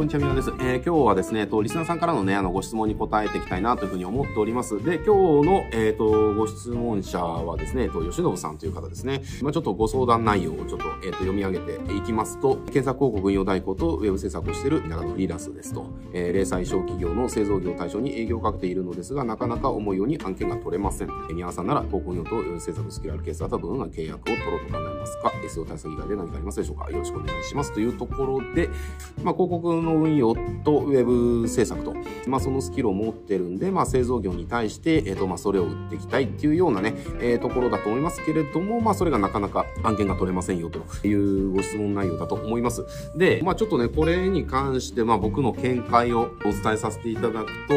こんにちは、みなです。えー、今日はですね、と、リスナーさんからのね、あの、ご質問に答えていきたいなというふうに思っております。で、今日の、えっ、ー、と、ご質問者はですね、と、吉信さんという方ですね。まあちょっとご相談内容をちょっと、えっ、ー、と、読み上げていきますと、検索広告運用代行とウェブ制作をしている田舎のフリーランスですと、えー、零細小企業の製造業対象に営業をかけているのですが、なかなか思うように案件が取れません。えー、宮さんなら、広告運用とウェブ制作スキルあるケースだったらどのような契約を取ろうと考えますか ?SO 対策以外で何かありますでしょうか？よろしくお願いします。というところで、まあ広告のの運用とウェブ制作と、まあ、そのスキルを持ってるんで、まあ、製造業に対して、えっ、と、まあ、それを売っていきたいっていうようなね、えー、ところだと思いますけれども、まあ、それがなかなか案件が取れませんよというご質問内容だと思います。で、まあ、ちょっとね、これに関して、まあ、僕の見解をお伝えさせていただくと、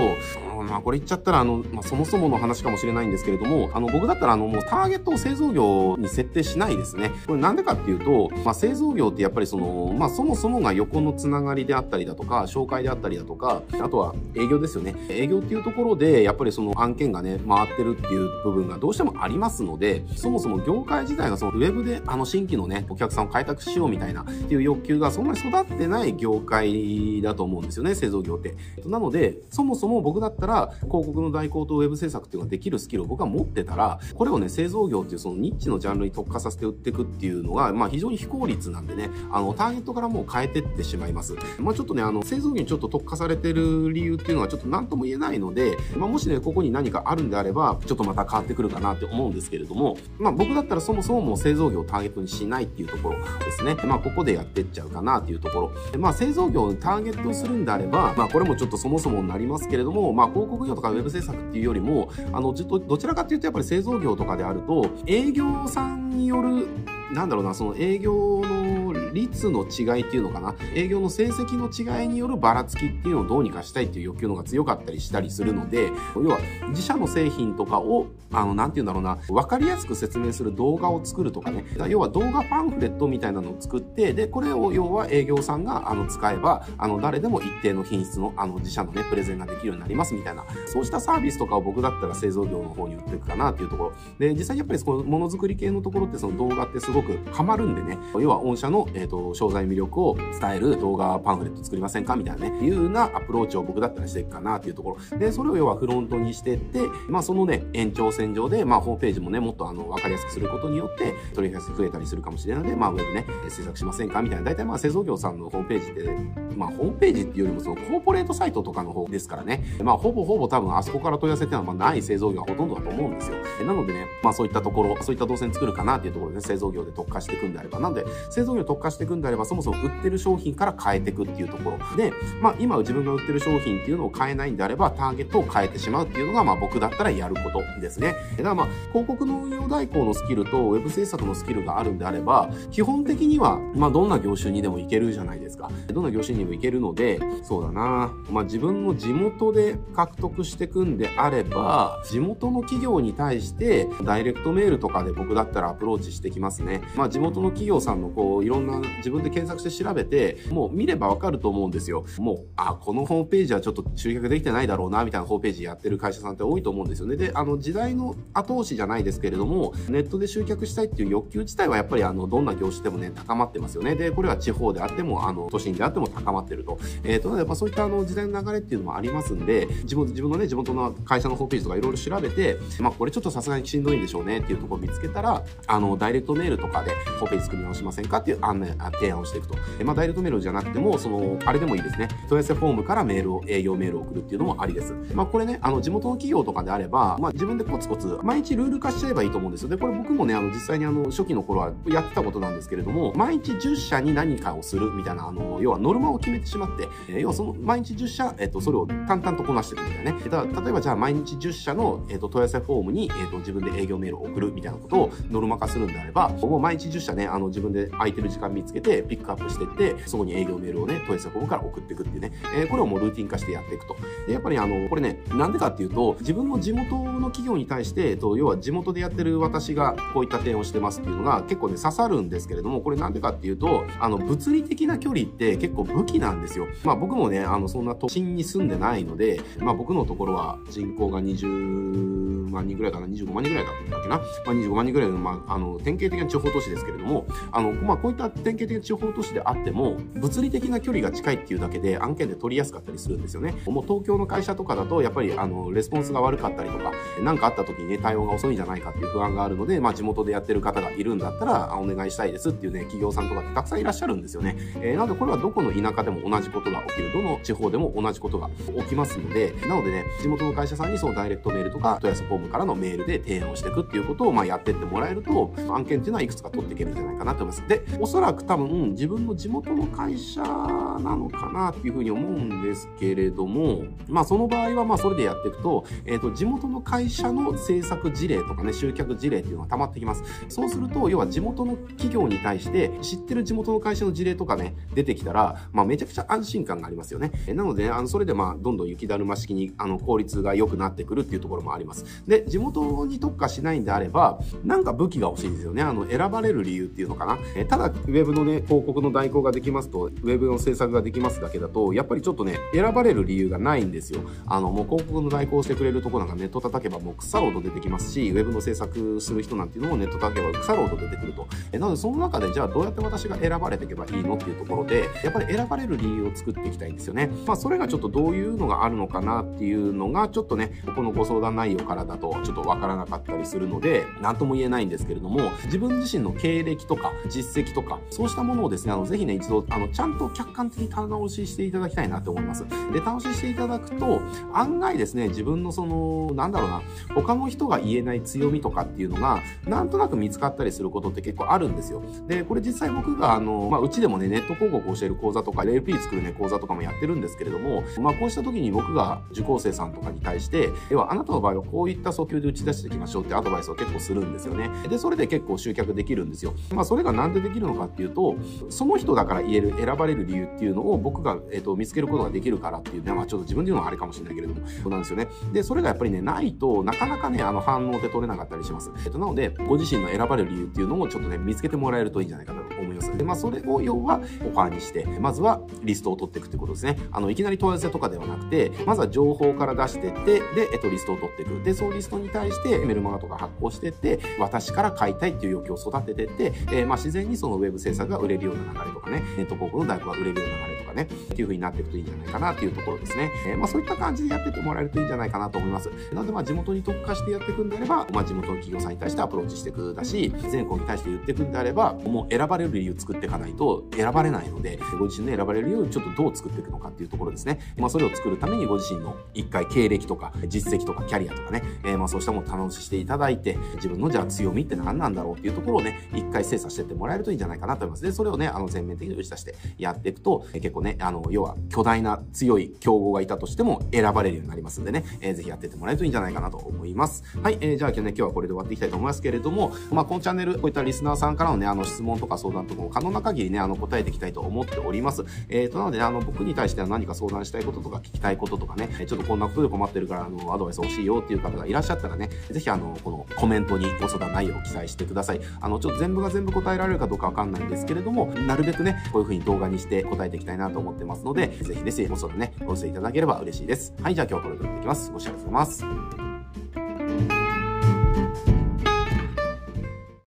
まあ、これ言っちゃったら、あの、まあ、そもそもの話かもしれないんですけれども、あの、僕だったら、あの、もうターゲットを製造業に設定しないですね。これなんでかっていうと、まあ、製造業ってやっぱりその、まあ、そもそもが横のつながりであったりだとか、紹介であったりだとか、あとは営業ですよね。営業っていうところで、やっぱりその案件がね、回ってるっていう部分がどうしてもありますので、そもそも業界自体がそのウェブであの新規のね、お客さんを開拓しようみたいなっていう欲求がそんなに育ってない業界だと思うんですよね、製造業って。なので、そもそも僕だったら広告の代行とウェブ制作っていうのができるスキルを僕は持ってたら、これをね、製造業っていうそのニッチのジャンルに特化させて売っていくっていうのが、まあ非常に非効率なんでね、あの、ターゲットからもう変えてってしまいます。まあちょっとね、あの、製造業にちょっと特化されてる理由っていうのはちょっと何とも言えないので、まあもしね、ここに何かあるんであれば、ちょっとまた変わってくるかなって思うんですけれども、まあ僕だったらそもそももう製造業をターゲットにしないっていうところですね。まあここでやってっちゃうかなっていうところ。まあ製造業をターゲットするんであれば、まあこれもちょっとそもそもになりますけれども、まあ広告業とかウェブ制作っていうよりも、あの、どどちらかっていうとやっぱり製造業とかであると、営業さんによるなんだろうな、その営業の率の違いっていうのかな、営業の成績の違いによるばらつきっていうのをどうにかしたいっていう欲求の方が強かったりしたりするので、要は自社の製品とかを、あの、なんて言うんだろうな、わかりやすく説明する動画を作るとかね、要は動画パンフレットみたいなのを作って、で、これを要は営業さんが、あの、使えば、あの、誰でも一定の品質の、あの、自社のね、プレゼンができるようになりますみたいな、そうしたサービスとかを僕だったら製造業の方に売っていくかなっていうところ。で、実際やっぱりそのものづくり系のところってその動画ってすごくハマるんでね、要は御社の、えっ、ー、と、商材魅力を伝える動画パンフレット作りませんか？みたいなね、いうようなアプローチを僕だったらしていくかなっていうところ。で、それを要はフロントにしてって、まあそのね、延長線上で、まあホームページもね、もっとあの、わかりやすくすることによって、取り引き増えたりするかもしれないので、まあウェブね、制作しませんか？みたいな。大体まあ製造業さんのホームページって、まあホームページっていうよりもそのコーポレートサイトとかの方ですからね、まあほぼほぼ多分あそこから問い合わせっていうのはまあない製造業はほとんどだと思うんですよ。なのでね、まあそういったところ、そういった動線作るかなっていうところで、ね、製造業で特化していくんであれば、なんで製造業特化していくんであれば、そもそも売ってる商品から変えていくっていうところ。で、まあ今自分が売ってる商品っていうのを変えないんであれば、ターゲットを変えてしまうっていうのが、まあ僕だったらやることですね。だからまあ、広告の運用代行のスキルとウェブ制作のスキルがあるんであれば、基本的には、まあどんな業種にでもいけるじゃないですか。どんな業種にもいけるので、そうだなまあ自分の地元で獲得していくんであれば、地元の企業に対して、ダイレクトメールとかで僕だったらアプローチしてきますね。まあ地元の企業さんのこう、いろんな自分で検索して調べて、もう見ればわかると思うんですよ。もう、あ、このホームページはちょっと集客できてないだろうな、みたいなホームページやってる会社さんって多いと思うんですよね。で、あの、時代の後押しじゃないですけれども、ネットで集客したいっていう欲求自体はやっぱりあの、どんな業種でもね、高まってますよね。で、これは地方であっても、あの、都心であっても高まってると。えっ、ー、と、やっぱそういったあの、時代の流れっていうのもありますんで、自分、自分のね、地元の会社のホームページとかいろいろ調べて、まあ、これちょっとさすがにしんどいんでしょうねっていうところを見つけたら、あの、ダイレクトメールとかでホームページ作り直しませんかっていう案内、提案をしていくと。まあ、ダイレクトメールじゃなくても、その、あれでもいいですね。問い合わせフォームからメールを、営業メールを送るっていうのもありです。まあ、これね、あの、地元の企業とかであれば、まあ、自分でコツコツ、毎日ルール化しちゃえばいいと思うんですよ。で、これ僕もね、あの、実際にあの、初期の頃はやってたことなんですけれども、毎日10社に何かをするみたいな、あの、要はノルマを決めてしまって、えー、要はその、毎日10社、えっ、ー、と、それを淡々とこなしていくみたいなね。だ例えばじゃあ毎日10社の、えっ、ー、と、問い合わせフォームに、えっ、と、自分で営業メールを送るみたいなことをノルマ化するんであれば、もう毎日10社ね、あの、自分で空いてる時間見つけて、ピックアップしていって、そこに営業メールをね、問い合わせフォームから送っていくっていうね、えー、これをもうルーティン化してやっていくと。で、やっぱりあの、これね、なんでかっていうと、自分の地元の企業に対して、えっと、要は地元でやってる私がこういった点をしてますっていうのが結構ね、刺さるんですけれども、これなんでかっていうと、あの、物理的な距離って結構武器なんですよ。まあ僕もね、あの、そんな都心に住んでないので、まあ僕のところは人口が20万人ぐらいかな、25万人ぐらいだったっけな。まあ25万人ぐらいの、まあ、あの、典型的な地方方都市ですけれども、あの、まあ、こういった典型的な地方都市であっても、物理的な距離が近いっていうだけで案件で取りやすかったりするんですよね。もう東京の会社とかだと、やっぱり、あの、レスポンスが悪かったりとか、何かあった時にね、対応が遅いんじゃないかっていう不安があるので、まあ、地元でやってる方がいるんだったら、お願いしたいですっていうね、企業さんとかってたくさんいらっしゃるんですよね。えー、なので、これはどこの田舎でも同じことが起きる。どの地方でも同じことが起きますので、なのでね、地元の会社さんにそのダイレクトメールとか、問い合わせフォームからのメールで提案をしていくっていうことを、まあ、やってってもらえると、案件っていうのはいくつか取っていけるんじゃないかなと思います。で、おそらく多分、自分の地元の会社なのかなっていうふうに思うんですけれども、まあ、その場合は、まあ、それでやっていくと、えっ、ー、と、地元の会社の政策事例とかね、集客事例っていうのが溜まってきます。そうすると、要は地元の企業に対して、知ってる地元の会社の事例とかね、出てきたら、まあ、めちゃくちゃ安心感がありますよね。なので、あの、それでまあ、どんどん雪だるま式に、あの、効率が良くなってくるっていうところもあります。で、地元に特化しないんであれば、なんか武器が欲しいんですよね。あの、選ばれる理由っていうのかな。えただ、ウェブのね、広告の代行ができますと、ウェブの制作ができますだけだと、やっぱりちょっとね、選ばれる理由がないんですよ。あの、もう広告の代行してくれるとこなんかネット叩けばもう腐ろうと出てきますし、ウェブの制作する人なんていうのもネット叩けば腐ろうと出てくると。えなので、その中でじゃあどうやって私が選ばれていけばいいのっていうところで、やっぱり選ばれる理由を作っていきたいんですよね。まあ、それがちょっとどういうのがあるのかなっていうのが、ちょっとね、ここのご相談内容からだとちょっとわからなかったりするので、なんとも言えないんですけれども、自分自身の経歴とか実績とか、そうしたものをですね、あの、ぜひね、一度、あの、ちゃんと客観的に棚直ししていただきたいなと思います。で、棚直ししていただくと、案外ですね、自分のその、なんだろうな、他の人が言えない強みとかっていうのが、なんとなく見つかったりすることって結構あるんですよ。で、これ実際僕が、あの、まあ、うちでもね、ネット広告を教える講座とか、LP 作るね、講座とかもやってるんですけれども、まあ、こうした時に僕が受講生さんとかに対して、では、あなたの場合はこういった訴求で打ち出していきましょうってアドバイスを結構するんですよね。で、それで結構集客できるんですよ。まあ、それがなんでできるのかっていううと、その人だから言える、選ばれる理由っていうのを僕が、え、ー、と、見つけることができるからっていうね、まあ、ちょっと自分で言うのはあれかもしれないけれども、そうなんですよね。で、それがやっぱりね、ないとなかなかね、あの、反応って取れなかったりします。え、ー、と、なので、ご自身の選ばれる理由っていうのをちょっとね、見つけてもらえるといいんじゃないかなと思います。で、まあ、それを要はオファーにして、まずはリストを取っていくってことですね。あの、いきなり問い合わせとかではなくて、まずは情報から出してって、で、えっと、リストを取っていく。で、そのリストに対してメルマガとか発行してって、私から買いたいっていう欲求を育ててって、えー、まあ、自然にそのウェブ制作が売れるような流れとかね、ネット広告の大工が売れるような流れね、っていう風になっていくといいんじゃないかなっていうところですね。えー、まあ、そういった感じでやってってもらえるといいんじゃないかなと思います。なので、まあ、地元に特化してやっていくんであれば、まあ、地元の企業さんに対してアプローチしていくだし、全国に対して言っていくんであれば、もう選ばれる理由作っていかないと選ばれないので、ご自身の選ばれるようにちょっとどう作っていくのかっていうところですね。まあ、それを作るためにご自身の一回経歴とか実績とかキャリアとかね、えー、まあそうしたものを楽ししていただいて、自分のじゃあ強みって何なんだろうっていうところをね、一回精査していってもらえるといいんじゃないかなと思います。で、それをね、あの全面的に打ち出してやっていくと、え、結構ね、あの、要は巨大な強い競合がいたとしても選ばれるようになりますんでね、えー、ぜひやってってもらえるといいんじゃないかなと思います。はい、えー、じゃあ今日ね、今日はこれで終わっていきたいと思いますけれども、まあこのチャンネル、こういったリスナーさんからのね、あの質問とか相談とかも可能な限りね、あの答えていきたいと思っております。えーと、なので、ね、あの、僕に対しては何か相談したいこととか聞きたいこととかね、ちょっとこんなことで困ってるから、あの、アドバイス欲しいよっていう方がいらっしゃったらね、ぜひあの、このコメントにご相談内容を記載してください。あの、ちょっと全部が全部答えられるかどうかわかんないんですけれども、なるべくね、こういう風に動画にして答えていきたいなと思ってますので、ぜひですね、ご相談ね、お寄せいただければ嬉しいです。はい、じゃあ今日はこれでいきます。ご視聴ありがとうございます。